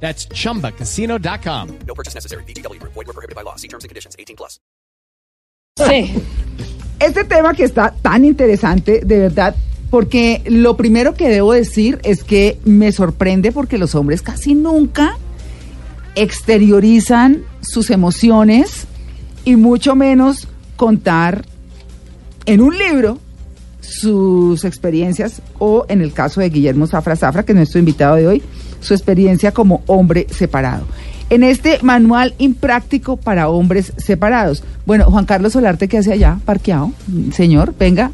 That's chumbacasino.com. No purchase necessary. BGW. Void were prohibited by law. See terms and conditions. 18 plus. Sí. Este tema que está tan interesante, de verdad, porque lo primero que debo decir es que me sorprende porque los hombres casi nunca exteriorizan sus emociones y mucho menos contar en un libro sus experiencias o en el caso de Guillermo Zafra Zafra, que es nuestro invitado de hoy, su experiencia como hombre separado. En este manual impráctico para hombres separados. Bueno, Juan Carlos Solarte, ¿qué hace allá? Parqueado. Señor, venga.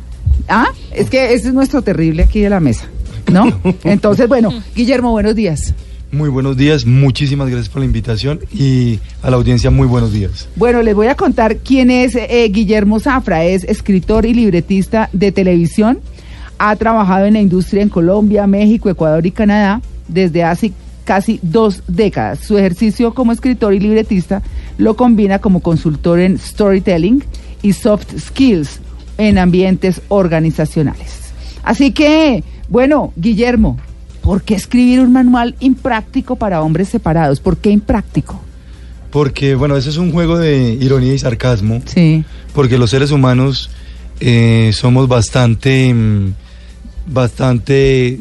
Ah, es que ese es nuestro terrible aquí de la mesa, ¿no? Entonces, bueno, Guillermo, buenos días. Muy buenos días, muchísimas gracias por la invitación y a la audiencia muy buenos días. Bueno, les voy a contar quién es eh, Guillermo Zafra. Es escritor y libretista de televisión. Ha trabajado en la industria en Colombia, México, Ecuador y Canadá desde hace casi dos décadas. Su ejercicio como escritor y libretista lo combina como consultor en storytelling y soft skills en ambientes organizacionales. Así que, bueno, Guillermo, ¿por qué escribir un manual impráctico para hombres separados? ¿Por qué impráctico? Porque, bueno, ese es un juego de ironía y sarcasmo, Sí. porque los seres humanos eh, somos bastante, mm, bastante,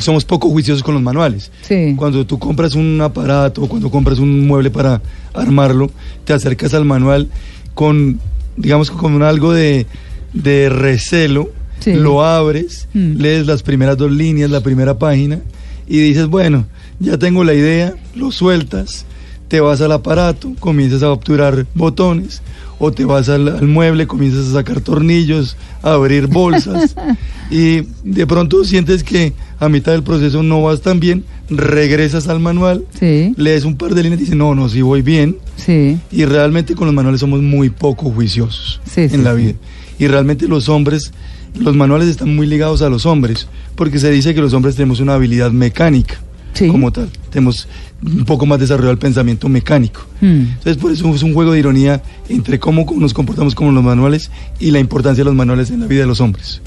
somos poco juiciosos con los manuales. Sí. Cuando tú compras un aparato, cuando compras un mueble para armarlo, te acercas al manual con, digamos, con algo de, de recelo, Sí. lo abres, Mm. lees las primeras dos líneas, la primera página, y dices, bueno, ya tengo la idea, lo sueltas, te vas al aparato, comienzas a obturar botones, o te vas al, al mueble, comienzas a sacar tornillos, a abrir bolsas, y de pronto sientes que a mitad del proceso no vas tan bien, regresas al manual, Sí. lees un par de líneas y dices, no, no, sí voy bien, Sí. y realmente con los manuales somos muy poco juiciosos Sí, en la vida. Y realmente los hombres, los manuales están muy ligados a los hombres, porque se dice que los hombres tenemos una habilidad mecánica Sí. como tal. Tenemos un poco más desarrollado el pensamiento mecánico. Mm. Entonces, por eso es un juego de ironía entre cómo nos comportamos como los manuales y la importancia de los manuales en la vida de los hombres.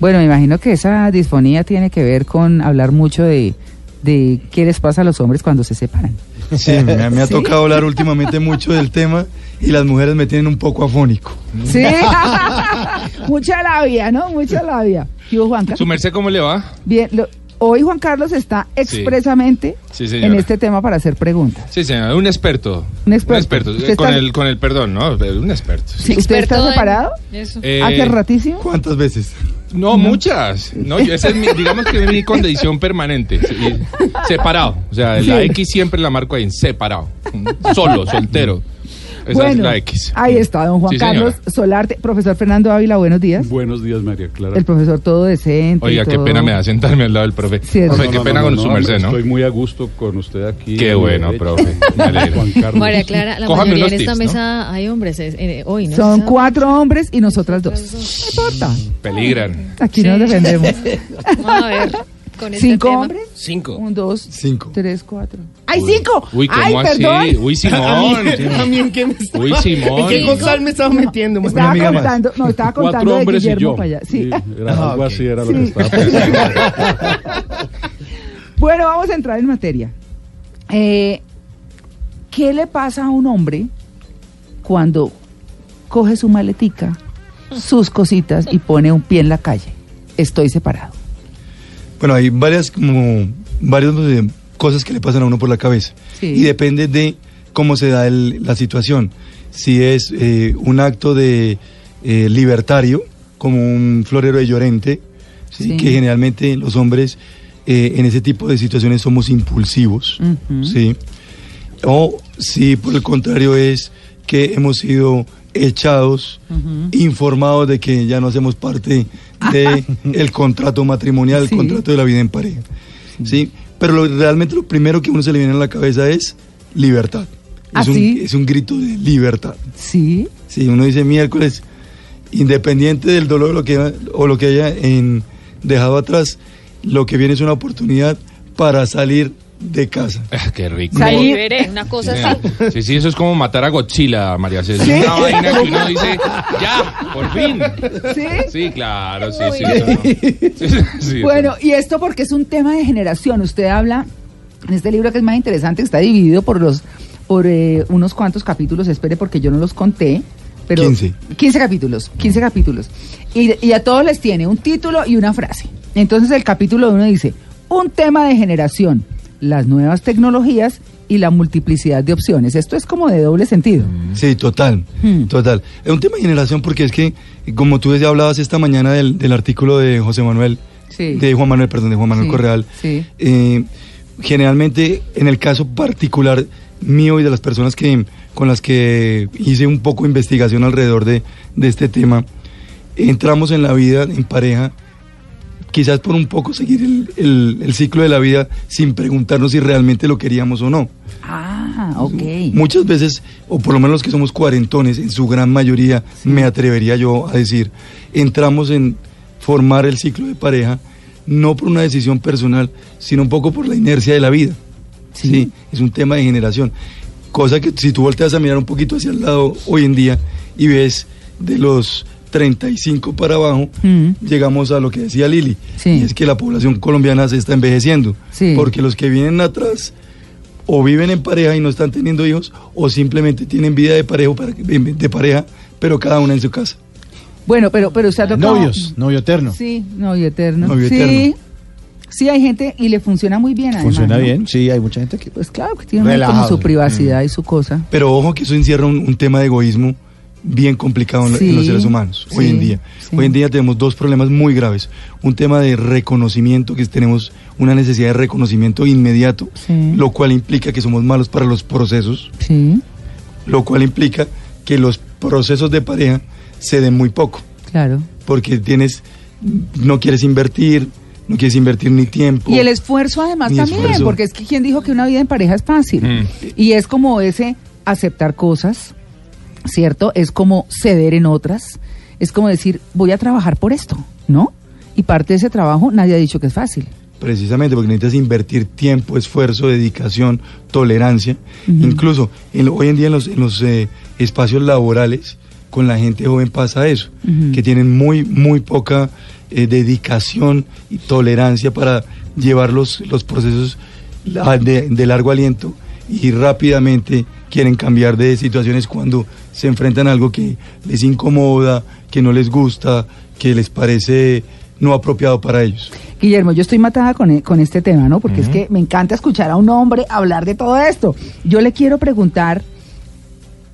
Bueno, me imagino que esa disfonía tiene que ver con hablar mucho de, de qué les pasa a los hombres cuando se separan. Sí, me, ha- me ha ¿Sí? tocado hablar últimamente mucho del tema y las mujeres me tienen un poco afónico. Sí. Mucha labia, ¿no? Mucha labia. ¿Qué hubo, Juanca? ¿Su merced cómo le va? Bien, lo- hoy Juan Carlos está expresamente Sí, en este tema para hacer preguntas. Sí, señor, un experto. Un experto. Un ¿Usted con, está- el, con el perdón, ¿no? Un experto. sí. ¿Usted está Experto en- separado? Eso. Eh, ¿Hace ratísimo? ¿Cuántas veces? No, muchas. No, yo- esa es mi, digamos que es mi condición permanente. sí, separado. O sea, la Sí. X siempre la marco ahí en separado. Solo, soltero. Esa es la X. ahí está, don Juan Sí. Carlos Solarte. Profesor Fernando Ávila, buenos días. Buenos días, María Clara. El profesor todo decente. y Oiga, qué todo- pena me da sentarme al lado del profe. Sí, es profe, qué No, pena no, con no, su no, merced, ¿no? Estoy muy a gusto con usted aquí. Qué bueno, profe. Juan Carlos. María Clara, la Cójame mayoría en esta tips, ¿no? mesa hay hombres es- eh, hoy, ¿no? Son cuatro hombres y nosotras dos. No importa. Peligran. Aquí Sí. nos defendemos. Vamos a ver. Con este ¿Cinco tema. hombres? Cinco. Un, dos, Cinco. tres, cuatro. ¡Ay, cinco! Uy, ¿cómo ¡Ay, así? perdón! Uy, Simón. ¿A mí en qué me está- Uy, Simón. ¿En qué Gonzalo me estaba metiendo? Estaba amiga más. contando, no, estaba contando Cuatro de hombres y Guillermo yo. para allá. Sí. era Ah, algo ok. así era lo que Sí. estaba pensando. Bueno, vamos a entrar en materia. Eh, ¿Qué le pasa a un hombre cuando coge su maletica, sus cositas y pone un pie en la calle? Estoy separado. Bueno, hay varias como varias cosas que le pasan a uno por la cabeza Sí. y depende de cómo se da el- la situación. Si es eh, un acto de eh, libertario, como un florero de Llorente, ¿sí? Sí. que generalmente los hombres eh, en ese tipo de situaciones somos impulsivos. ¿sí? O si por el contrario es que hemos sido echados, informados de que ya no hacemos parte de el contrato matrimonial, Sí. el contrato de la vida en pareja. ¿sí? Pero lo- realmente lo primero que a uno se le viene a la cabeza es libertad. ¿Ah, es, un, sí? es un grito de libertad. Sí. Sí, uno dice miércoles, independiente del dolor o lo que, o lo que haya en, dejado atrás, lo que viene es una oportunidad para salir de casa. Ah, qué rico. Salir- Veré, una cosa así. Sí, sí, eso es como matar a Godzilla, María César. ¿Sí? Es una vaina que uno dice, ya, por fin. ¿Sí? Sí, claro, sí, sí. no. Bueno, y esto porque es un tema de generación. Usted habla en este libro que es más interesante, que está dividido por los por eh, unos cuantos capítulos, espere porque yo no los conté, pero 15. 15 capítulos, 15 capítulos. Y, y a todos les tiene un título y una frase. Entonces el capítulo uno dice, un tema de generación, las nuevas tecnologías y la multiplicidad de opciones. Esto es como de doble sentido. Sí, total, Hmm. total. Es un tema de generación porque es que, como tú ya hablabas esta mañana del, del artículo de José Manuel, Sí. de Juan Manuel, perdón, de Juan Manuel Sí, Correal, sí. eh, generalmente en el caso particular mío y de las personas que con las que hice un poco de investigación alrededor de, de este tema, entramos en la vida en pareja quizás por un poco seguir el, el- el ciclo de la vida sin preguntarnos si realmente lo queríamos o no. Ah, ok. Muchas veces, o por lo menos los que somos cuarentones, en su gran mayoría, me atrevería yo a decir, entramos en formar el ciclo de pareja no por una decisión personal, sino un poco por la inercia de la vida. Sí. Sí, es un tema de generación. Cosa que si tú volteas a mirar un poquito hacia el lado hoy en día y ves de los 35 para abajo, Mm. llegamos a lo que decía Lili, Sí. y es que la población colombiana se está envejeciendo, Sí. porque los que vienen atrás o viven en pareja y no están teniendo hijos, o simplemente tienen vida de pareja, para- de pareja pero cada una en su casa. Bueno, pero, pero usted ha tocado... Novios, novio eterno. Sí, novio eterno. Novio sí, eterno. sí, hay gente y le funciona muy bien. además, Funciona ¿no? bien, sí, hay mucha gente que... Pues claro, que tiene como su privacidad y su cosa. Pero ojo que eso encierra un, un tema de egoísmo bien complicado en, los seres humanos hoy en día. sí. Hoy en día tenemos dos problemas muy graves. Un tema de reconocimiento, que tenemos una necesidad de reconocimiento inmediato, Sí. lo cual implica que somos malos para los procesos, Sí, lo cual implica que los procesos de pareja se den muy poco, claro. porque tienes, no quieres invertir, no quieres invertir ni tiempo. Y el esfuerzo además también, esfuerzo. porque es que quien dijo que una vida en pareja es fácil. Mm. Y es como ese aceptar cosas, ¿cierto? Es como ceder en otras. Es como decir, voy a trabajar por esto, ¿no? Y parte de ese trabajo nadie ha dicho que es fácil. Precisamente porque necesitas invertir tiempo, esfuerzo, dedicación, tolerancia. Incluso en lo- hoy en día en los, en los eh, espacios laborales, con la gente joven pasa eso, que tienen muy, muy poca eh, dedicación y tolerancia para llevar los, los procesos de largo aliento y rápidamente quieren cambiar de situaciones cuando se enfrentan a algo que les incomoda, que no les gusta, que les parece no apropiado para ellos. Guillermo, yo estoy matada con, e- con este tema, ¿no? Porque es que me encanta escuchar a un hombre hablar de todo esto. Yo le quiero preguntar,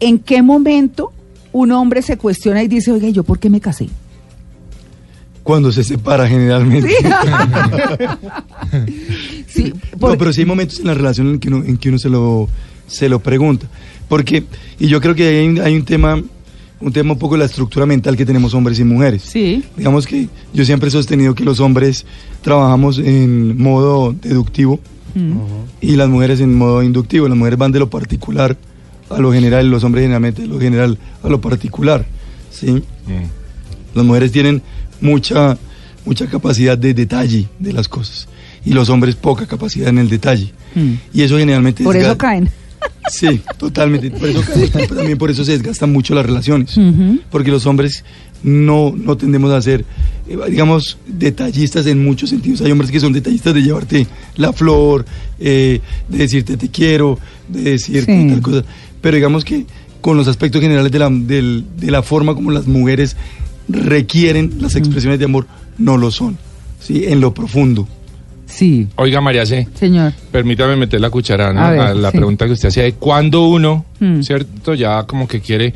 ¿en qué momento un hombre se cuestiona y dice, oye, ¿yo por qué me casé? Cuando se separa generalmente. Sí, por- No, pero sí hay momentos en la relación en que uno, en que uno se lo se lo pregunta. Porque, y yo creo que hay, un- hay un tema, un tema un poco de la estructura mental que tenemos hombres y mujeres. Sí. Digamos que yo siempre he sostenido que los hombres trabajamos en modo deductivo Mm. y las mujeres en modo inductivo. Las mujeres van de lo particular a lo general, los hombres generalmente de lo general a lo particular. ¿sí? Mm. Las mujeres tienen mucha, mucha capacidad de detalle de las cosas y los hombres poca capacidad en el detalle. Mm. Y eso generalmente... Por eso caen. Sí, totalmente. Por eso pero también por eso se desgastan mucho las relaciones. Ujú. Porque los hombres no, no tendemos a ser, eh, digamos, detallistas en muchos sentidos. Hay hombres que son detallistas de llevarte la flor, eh, de decirte te quiero, de decirte Sí. tal cosa. Pero digamos que con los aspectos generales de la, del- de la forma como las mujeres requieren las expresiones de amor, no lo son. ¿sí? En lo profundo. Sí, Oiga, María C. señor. Permítame meter la cuchara ¿no? A ver, a la sí. pregunta que usted hacía de cuándo uno, Mm. ¿cierto? Ya como que quiere...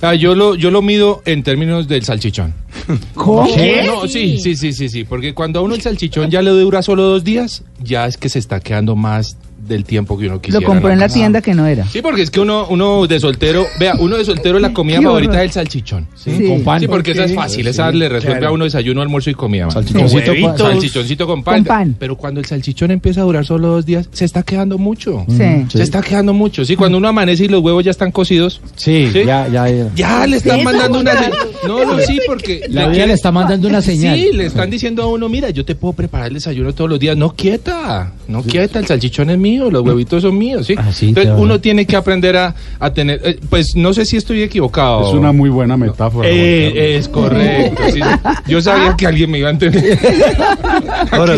Ah, yo, lo, yo lo mido en términos del salchichón. ¿Cómo? No, sí, sí, sí, sí, sí, porque cuando a uno el salchichón ya le dura solo dos días, ya es que se está quedando más del tiempo que uno Lo quisiera. compró en la tienda que no era. Sí, porque es que uno, uno de soltero, vea, uno de soltero la comida favorita es el salchichón. ¿sí? Sí. Con pan. Sí, porque esa es fácil, esa le resuelve claro. a uno desayuno, almuerzo y comida. Salchichoncito, Con pan. Salchichoncito con pan. Con pan. Pero cuando el salchichón empieza a durar solo dos días, se está quedando mucho. Sí. Sí. Se está quedando mucho. Sí, cuando uno amanece y los huevos ya están cocidos, Sí, ¿Sí? ya, ya. ya. ya le están mandando una señal. No, no, sí, porque. La vida le está mandando una señal. Sí, le están diciendo a uno, mira, yo te puedo preparar el desayuno todos los días. No quieta, no quieta, el salchichón es mío, los huevitos son míos, ¿sí? Ah, sí, Entonces claro. uno tiene que aprender a, a tener, eh, pues no sé si estoy equivocado. Es una muy buena metáfora. Eh, es correcto. sí. Yo sabía que alguien me iba a entender. Ahora,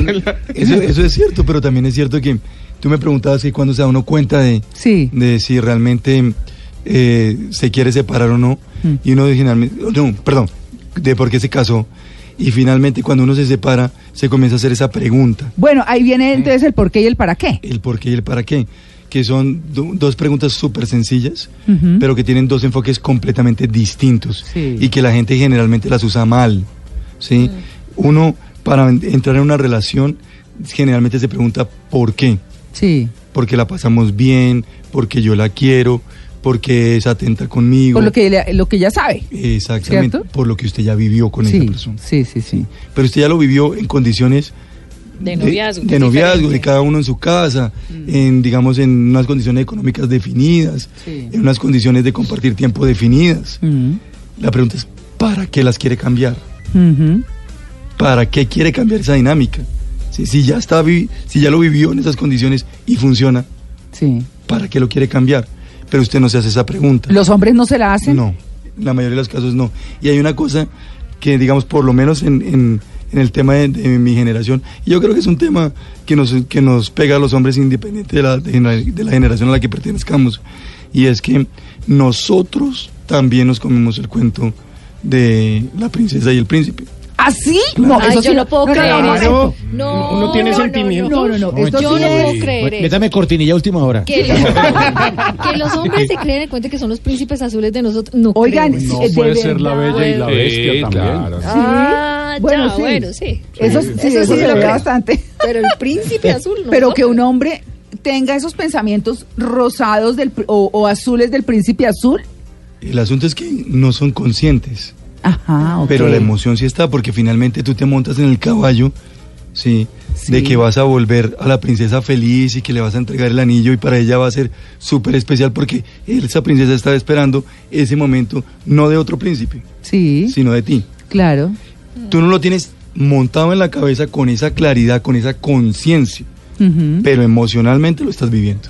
eso, eso es cierto, pero también es cierto que tú me preguntabas que cuando se da uno cuenta de, Sí. de si realmente eh, se quiere separar o no, Mm. y uno finalmente, no, perdón, de por qué se casó, y finalmente cuando uno se separa, se comienza a hacer esa pregunta, Bueno, ahí viene entonces el por qué y el para qué. el por qué y el para qué, que son do- dos preguntas súper sencillas, pero que tienen dos enfoques completamente distintos, Sí. y que la gente generalmente las usa mal, ¿sí? Uno, para en- entrar en una relación, generalmente se pregunta por qué, Sí. porque la pasamos bien, porque yo la quiero, porque es atenta conmigo. Por lo que, lo que ya sabe. Exactamente, ¿Cierto? por lo que usted ya vivió con esa Sí, persona. sí, sí, sí. Pero usted ya lo vivió en condiciones De noviazgo. de, es noviazgo, de cada uno en su casa, en digamos en unas condiciones económicas definidas, Sí. en unas condiciones de compartir tiempo definidas. Mm. La pregunta es, ¿para qué las quiere cambiar? Ujú. ¿Para qué quiere cambiar esa dinámica? Si, si ya está si ya lo vivió en esas condiciones y funciona, Sí. ¿para qué lo quiere cambiar? Pero usted no se hace esa pregunta. ¿Los hombres no se la hacen? No, en la mayoría de los casos no. Y hay una cosa que, digamos, por lo menos en, en- en el tema de, de mi generación, y yo creo que es un tema que nos, que nos pega a los hombres independiente de la, de la generación a la que pertenezcamos, y es que nosotros también nos comemos el cuento de la princesa y el príncipe. ¿Ah, sí? Claro. Ay, eso yo sí no puedo no, no, creer no, eso. no, No, Uno tiene no, sentimientos. No, no, no. No, esto Yo sí no es- puedo creer eso. Métame cortinilla a última hora. Que los, que los hombres se creen en cuenta que son los príncipes azules de nosotros. No Oigan, creo. No de puede ser la verdad. bella y la Sí, bestia también. claro. Ah, Bueno, ya, sí. bueno, sí. Eso, sí, Eso eso sí se lo ve creo. bastante. Pero el príncipe azul no. Pero que un hombre tenga esos pensamientos rosados del, pr- o, o azules del príncipe azul. El asunto es que no son conscientes. Ajá. Pero la emoción sí está porque finalmente tú te montas en el caballo, ¿sí? Sí. De que vas a volver a la princesa feliz y que le vas a entregar el anillo y para ella va a ser súper especial porque esa princesa estaba esperando ese momento no de otro príncipe, Sí, sino de ti. claro. Tú no lo tienes montado en la cabeza con esa claridad, con esa conciencia, pero emocionalmente lo estás viviendo.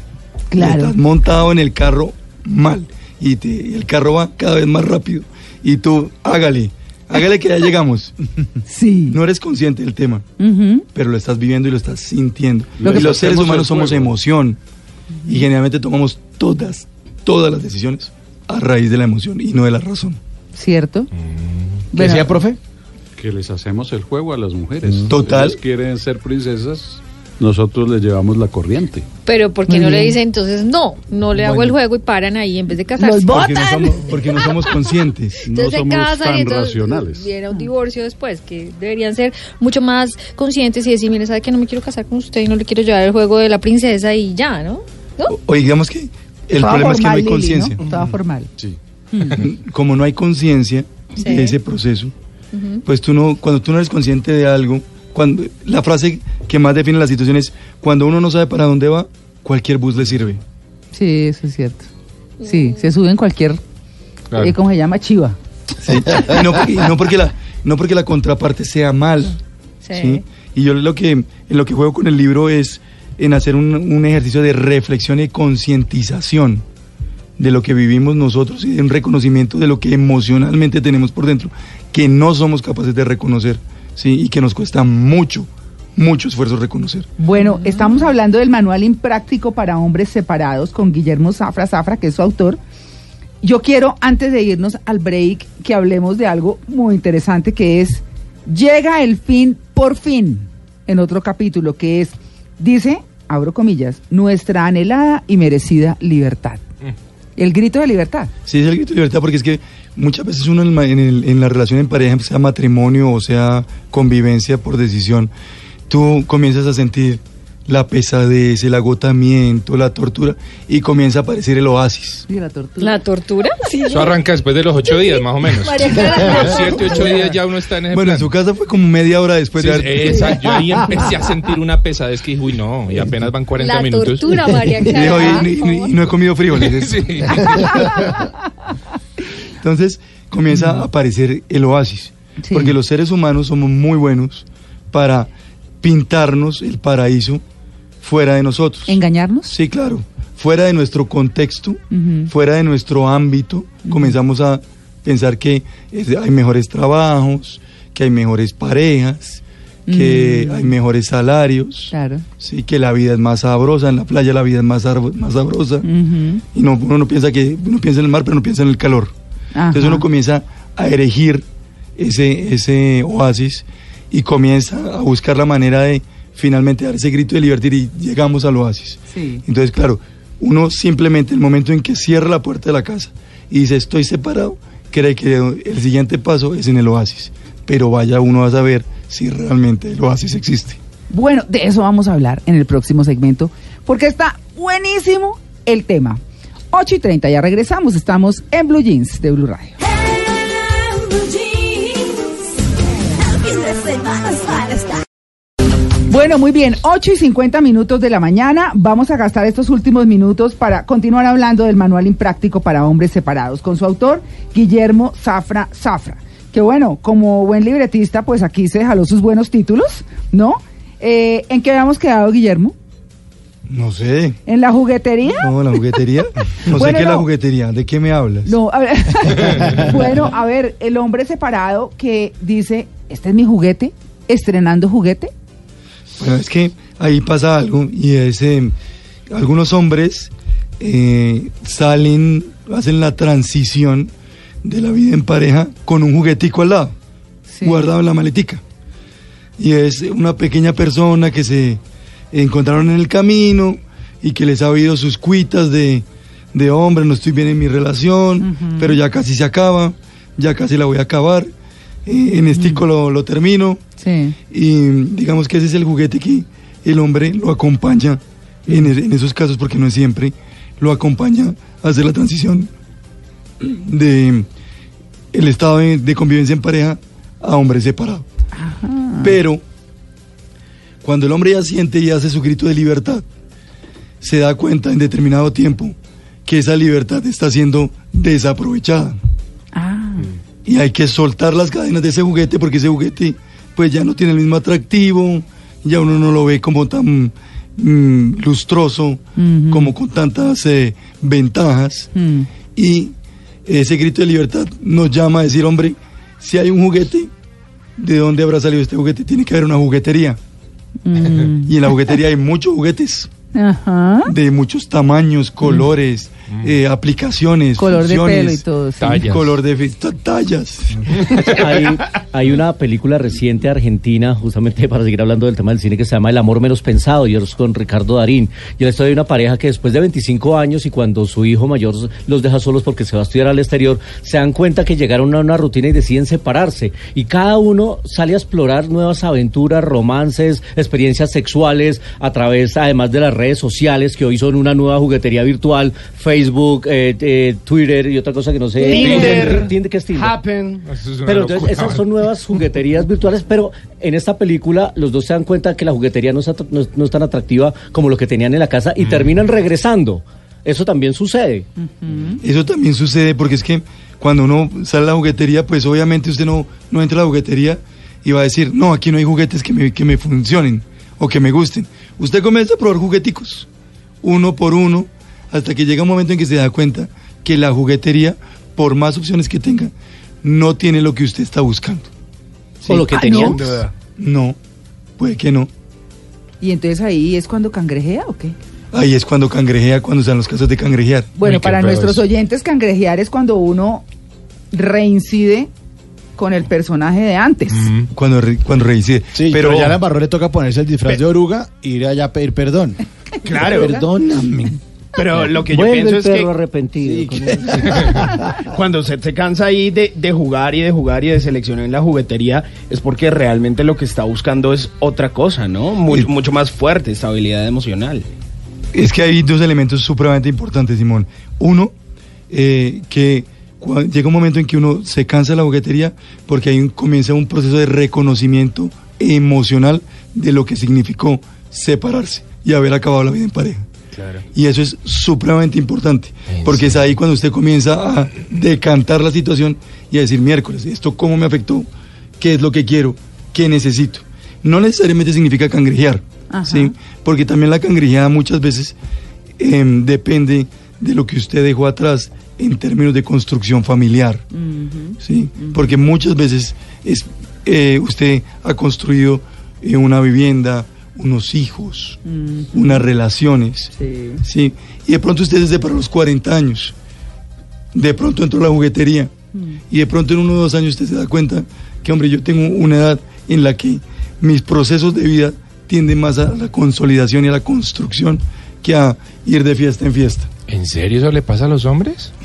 Claro. Estás montado en el carro mal y, te- y el carro va cada vez más rápido y tú hágale, hágale que ya llegamos. Sí. No eres consciente del tema, pero lo estás viviendo y lo estás sintiendo. Lo y los seres humanos somos emoción y generalmente tomamos todas, todas las decisiones a raíz de la emoción y no de la razón. ¿Cierto? ¿Qué Bueno, decía, profe? Que les hacemos el juego a las mujeres. Total. Ellas quieren ser princesas, nosotros les llevamos la corriente. Pero ¿por qué no le dicen entonces no? No le hago Bueno. el juego y paran ahí en vez de casarse. Los Porque no somos, porque no somos conscientes. No Entonces se somos casan tan y entonces racionales. viene un divorcio después, que deberían ser mucho más conscientes y decir, mire, sabe que no me quiero casar con usted y no le quiero llevar el juego de la princesa y ya, ¿no? ¿No? O- Oye, digamos que el toda problema es que no formal, hay conciencia. ¿no? Toda formal. Sí. Como no hay conciencia Sí. de ese proceso, pues tú no, cuando tú no eres consciente de algo, cuando la frase que más define la situación es cuando uno no sabe para dónde va, cualquier bus le sirve. Sí, eso es cierto. Sí, se sube en cualquier, Claro. eh, ¿cómo se llama? Chiva. ¿sí? Y no, y no porque la, no porque la contraparte sea mala. Sí. ¿sí? Y yo lo que, en lo que juego con el libro es en hacer un, un ejercicio de reflexión y concientización de lo que vivimos nosotros y de un reconocimiento de lo que emocionalmente tenemos por dentro, que no somos capaces de reconocer, ¿sí? Y que nos cuesta mucho, mucho esfuerzo reconocer. Bueno, estamos hablando del manual impráctico para hombres separados con Guillermo Zafra Zafra, que es su autor. Yo quiero, antes de irnos al break, que hablemos de algo muy interesante que es Llega el fin por fin, en otro capítulo, que es, dice, abro comillas, nuestra anhelada y merecida libertad. El grito de libertad. Sí, es el grito de libertad porque es que muchas veces uno en, en la relación en pareja, sea matrimonio o sea convivencia por decisión, tú comienzas a sentir la pesadez, el agotamiento, la tortura, y comienza a aparecer el oasis. La tortura. ¿La tortura? Sí. Eso arranca después de los ocho días, más o menos. María Clara. Los siete, ocho días ya uno está en ese Bueno, en su casa fue como media hora después Sí, de haber- esa- yo ahí empecé a sentir una pesadez que dije, uy, no, y apenas van 40 La minutos. tortura, María Y dijo, Clara. "Y- y- y- no he comido frijoles. Sí. Entonces comienza a aparecer el oasis, Sí. porque los seres humanos somos muy buenos para pintarnos el paraíso fuera de nosotros. ¿Engañarnos? Sí, claro, fuera de nuestro contexto, fuera de nuestro ámbito, comenzamos a pensar que hay mejores trabajos, que hay mejores parejas, que Mm. hay mejores salarios, Claro. sí, que la vida es más sabrosa, en la playa la vida es más, más sabrosa. Y no, uno no piensa que uno piensa en el mar, pero no piensa en el calor. Ajá. Entonces uno comienza a erigir ese, ese oasis y comienza a buscar la manera de finalmente dar ese grito de libertad y llegamos al oasis. Sí. Entonces, claro, uno simplemente el momento en que cierra la puerta de la casa y dice estoy separado, cree que el siguiente paso es en el oasis. Pero vaya uno a saber si realmente el oasis existe. Bueno, de eso vamos a hablar en el próximo segmento, porque está buenísimo el tema. 8 y 30, ya regresamos, estamos en Blue Jeans de Blue Radio. Bueno, muy bien, 8 y 50 minutos de la mañana. Vamos a gastar estos últimos minutos para continuar hablando del manual impráctico para hombres separados con su autor, Guillermo Zafra Zafra. Que bueno, como buen libretista, pues aquí se jaló sus buenos títulos, ¿no? Eh, ¿En qué habíamos quedado, Guillermo? No sé. ¿En la juguetería? No, la juguetería. No Bueno, sé qué es la juguetería. ¿De qué me hablas? No, a ver. bueno, a ver, el hombre separado que dice, este es mi juguete, estrenando juguete. Bueno, es que ahí pasa algo y es eh, algunos hombres eh, salen, hacen la transición de la vida en pareja con un juguetico al lado, Sí. guardado en la maletica. Y es una pequeña persona que se encontraron en el camino y que les ha oído sus cuitas de, de hombre, no estoy bien en mi relación, pero ya casi se acaba, ya casi la voy a acabar, eh, en estico lo, lo termino. Sí. Y digamos que ese es el juguete que el hombre lo acompaña en, e- en esos casos, porque no es siempre, lo acompaña a hacer la transición de el estado de, de convivencia en pareja a hombre separado. Pero cuando el hombre ya siente y hace su grito de libertad, se da cuenta en determinado tiempo que esa libertad está siendo desaprovechada Ah, y hay que soltar las cadenas de ese juguete porque ese juguete pues ya no tiene el mismo atractivo, ya uno no lo ve como tan mm, lustroso, como con tantas eh, ventajas mm, y ese grito de libertad nos llama a decir, hombre, si hay un juguete, ¿de dónde habrá salido este juguete? Tiene que haber una juguetería. mm. Y en la juguetería hay muchos juguetes de muchos tamaños, colores, eh, aplicaciones, Color de pelo y todo. sí. Tallas. color de tallas. Hay, hay una película reciente argentina, justamente para seguir hablando del tema del cine, que se llama El amor menos pensado, y es con Ricardo Darín. Y la historia de una pareja que después de 25 años y cuando su hijo mayor los deja solos porque se va a estudiar al exterior, se dan cuenta que llegaron a una rutina y deciden separarse. Y cada uno sale a explorar nuevas aventuras, romances, experiencias sexuales, a través además de las redes sociales, que hoy son una nueva juguetería virtual, Facebook, eh, eh, Twitter y otra cosa que no sé. Tinder. Tinder, ¿qué es Tinder? Happen. Es Pero entonces, esas son nuevas jugueterías virtuales, pero en esta película los dos se dan cuenta que la juguetería no es, atra- no es- no es tan atractiva como lo que tenían en la casa y terminan regresando. Eso también sucede. Eso también sucede porque es que cuando uno sale a la juguetería, pues obviamente usted no, no entra a la juguetería y va a decir, no, aquí no hay juguetes que me, que me funcionen o que me gusten. Usted comienza a probar jugueticos, uno por uno, hasta que llega un momento en que se da cuenta que la juguetería, por más opciones que tenga, no tiene lo que usted está buscando. O lo que Ah. ¿no? No, puede que no. Y entonces ahí es cuando cangrejea o qué? Ahí es cuando cangrejea, cuando están los casos de cangrejear. Bueno, para nuestros eso. oyentes, cangrejear es cuando uno reincide con el personaje de antes. Cuando, re- cuando reincide. Sí, pero, ya a la embarró le toca ponerse el disfraz de oruga e ir allá a pedir perdón. Claro. Perdóname. Pero lo que yo Vuelve pienso el es que perro arrepentido. con eso. cuando usted se cansa ahí de, de jugar y de jugar y de seleccionar en la juguetería, es porque realmente lo que está buscando es otra cosa, ¿no? Mucho, Sí. mucho más fuerte, estabilidad emocional. Es que hay dos elementos supremamente importantes, Simón. Uno, eh, que llega un momento en que uno se cansa de la juguetería porque ahí comienza un proceso de reconocimiento emocional de lo que significó separarse y haber acabado la vida en pareja. Y eso es supremamente importante, porque es ahí cuando usted comienza a decantar la situación y a decir, miércoles, ¿esto cómo me afectó? ¿Qué es lo que quiero? ¿Qué necesito? No necesariamente significa cangrejear. ¿sí? Porque también la cangrejeada muchas veces em, depende de lo que usted dejó atrás en términos de construcción familiar, ¿sí? Porque muchas veces es, eh, usted ha construido eh, una vivienda, unos hijos, unas relaciones, Sí. ¿sí? Y de pronto usted desde para los 40 años, de pronto entró a la juguetería y de pronto en uno o dos años usted se da cuenta que, hombre, yo tengo una edad en la que mis procesos de vida tienden más a la consolidación y a la construcción que a ir de fiesta en fiesta. ¿En serio eso le pasa a los hombres?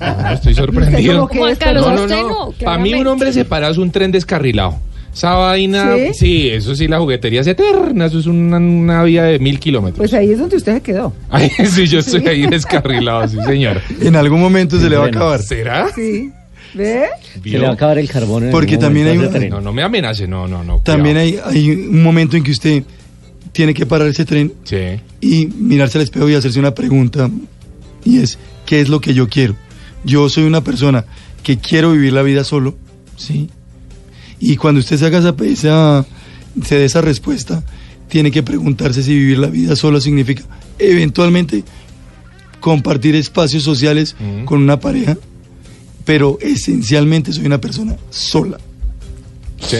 No, estoy ¿Usted sorprendido. cómo que Juan es Carlos, No, no, no. no, Para mí un hombre separado es un tren descarrilado. Esa vaina, ¿Sí? ¿Sí? eso sí, la juguetería es eterna, eso es una, una vía de mil kilómetros. Pues ahí es donde usted se quedó. Ay, sí, yo estoy ahí descarrilado, sí, señor. En algún momento se le va a acabar. ¿Será? Sí. ¿Ve? Se le va a acabar el carbón. en Porque también hay un- tren. No, no me amenace, no, no, no. También hay, hay un momento en que usted tiene que parar ese tren Sí. y mirarse al espejo y hacerse una pregunta y es ¿qué es lo que yo quiero? Yo soy una persona que quiero vivir la vida solo, ¿sí? Y cuando usted se haga esa, esa se dé esa respuesta, tiene que preguntarse si vivir la vida solo significa eventualmente compartir espacios sociales con una pareja, pero esencialmente soy una persona sola. Sí.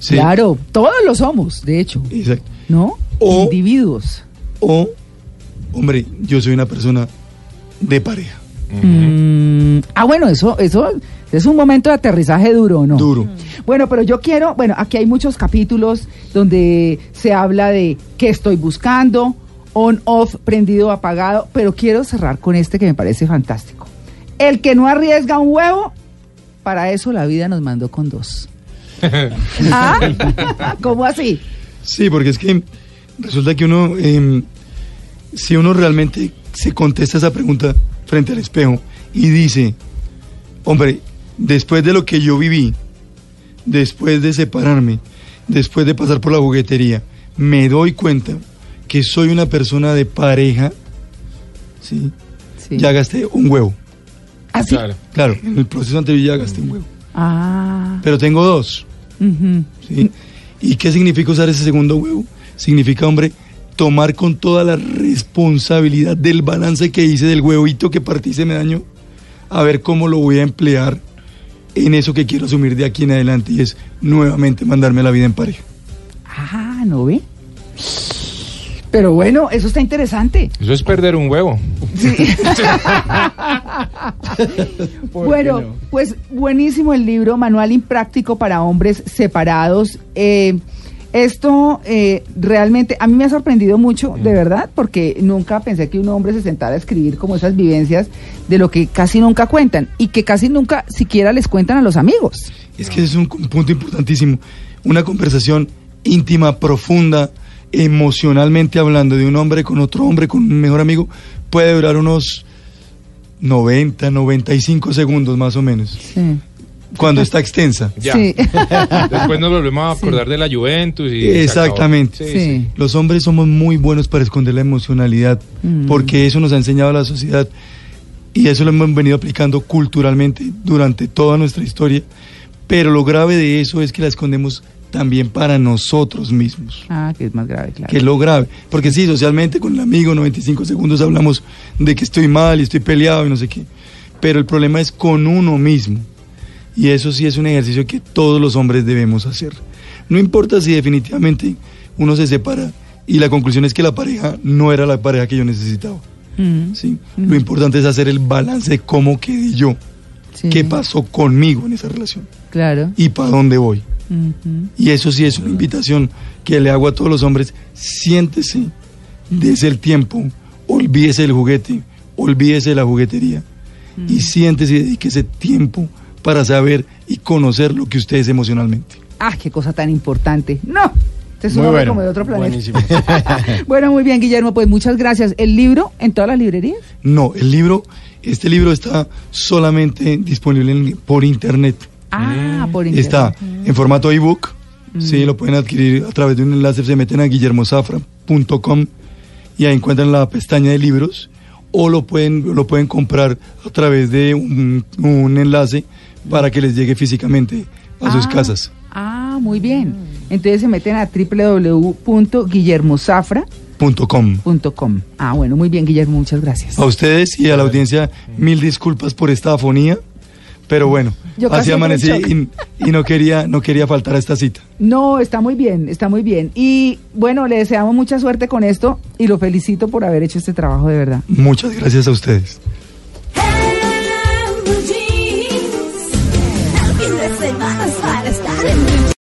¿sí? Claro, todos lo somos, de hecho, Exacto. ¿no? O- Individuos. O, hombre, yo soy una persona de pareja. Mm, ah, bueno, eso, eso es un momento de aterrizaje duro, ¿no? Duro. Bueno, pero yo quiero, bueno, aquí hay muchos capítulos donde se habla de qué estoy buscando, on, off, prendido, apagado, pero quiero cerrar con este que me parece fantástico. El que no arriesga un huevo, para eso la vida nos mandó con dos. ¿Ah? ¿Cómo así? Sí, porque es que resulta que uno, em, si uno realmente se contesta esa pregunta frente al espejo y dice, hombre, después de lo que yo viví, después de separarme, después de pasar por la juguetería, me doy cuenta que soy una persona de pareja, ¿sí? Sí. Ya gasté un huevo. ¿Así? Claro. Claro, en el proceso anterior ya gasté un huevo. Ah. Pero tengo dos. ¿sí? ¿Y qué significa usar ese segundo huevo? Significa, hombre, tomar con toda la responsabilidad del balance que hice del huevito que partí se me dañó, a ver cómo lo voy a emplear en eso que quiero asumir de aquí en adelante y es nuevamente mandarme a la vida en pareja. Ah, ¿no ve? Pero bueno, eso está interesante. Eso es perder un huevo. Bueno, pues buenísimo el libro, Manual Impráctico para Hombres Separados. Eh, esto eh, realmente a mí me ha sorprendido mucho, de verdad, porque nunca pensé que un hombre se sentara a escribir como esas vivencias de lo que casi nunca cuentan y que casi nunca siquiera les cuentan a los amigos. Es que es un un punto importantísimo. Una conversación íntima, profunda, emocionalmente hablando de un hombre con otro hombre, con un mejor amigo, puede durar unos 90, 95 segundos más o menos, Sí. Cuando está extensa. Ya. Sí. Después nos volvemos a acordar de la Juventus y. Exactamente. Sí, Sí. sí. Los hombres somos muy buenos para esconder la emocionalidad, Mm. porque eso nos ha enseñado la sociedad y eso lo hemos venido aplicando culturalmente durante toda nuestra historia. Pero lo grave de eso es que la escondemos también para nosotros mismos, Ah, que es más grave, claro. que es lo grave. Porque sí, socialmente con el amigo 95 segundos hablamos de que estoy mal y estoy peleado y no sé qué. Pero el problema es con uno mismo. Y eso sí es un ejercicio que todos los hombres debemos hacer. No importa si definitivamente uno se separa y la conclusión es que la pareja no era la pareja que yo necesitaba. Mm, ¿sí? Lo importante es hacer el balance de cómo quedé yo, sí, qué pasó conmigo en esa relación Claro. y para dónde voy. Y eso sí es una invitación que le hago a todos los hombres. Siéntese, desde el tiempo, olvídese del juguete, olvídese de la juguetería y siéntese y dedíquese tiempo para saber y conocer lo que usted es emocionalmente. Ah, qué cosa tan importante. No, te Muy suena bueno. como de otro planeta. Buenísimo. bueno, muy bien, Guillermo, pues muchas gracias. ¿El libro en todas las librerías? No, el libro, este libro está solamente disponible en- por internet. Ah, por internet. Está en formato ebook. Sí, lo pueden adquirir a través de un enlace. Se meten a guillermosafra.com y ahí encuentran la pestaña de libros. O lo pueden, lo pueden comprar a través de un, un enlace para que les llegue físicamente a sus Ah, casas. Ah, muy bien. Entonces se meten a www.guillermosafra.com. Punto com. Ah, bueno, muy bien, Guillermo, muchas gracias. A ustedes y a la audiencia, mil disculpas por esta afonía. Pero bueno, Yo así amanecí y, y no quería, no quería faltar a esta cita. No, está muy bien, está muy bien. Y bueno, le deseamos mucha suerte con esto y lo felicito por haber hecho este trabajo de verdad. Muchas gracias a ustedes.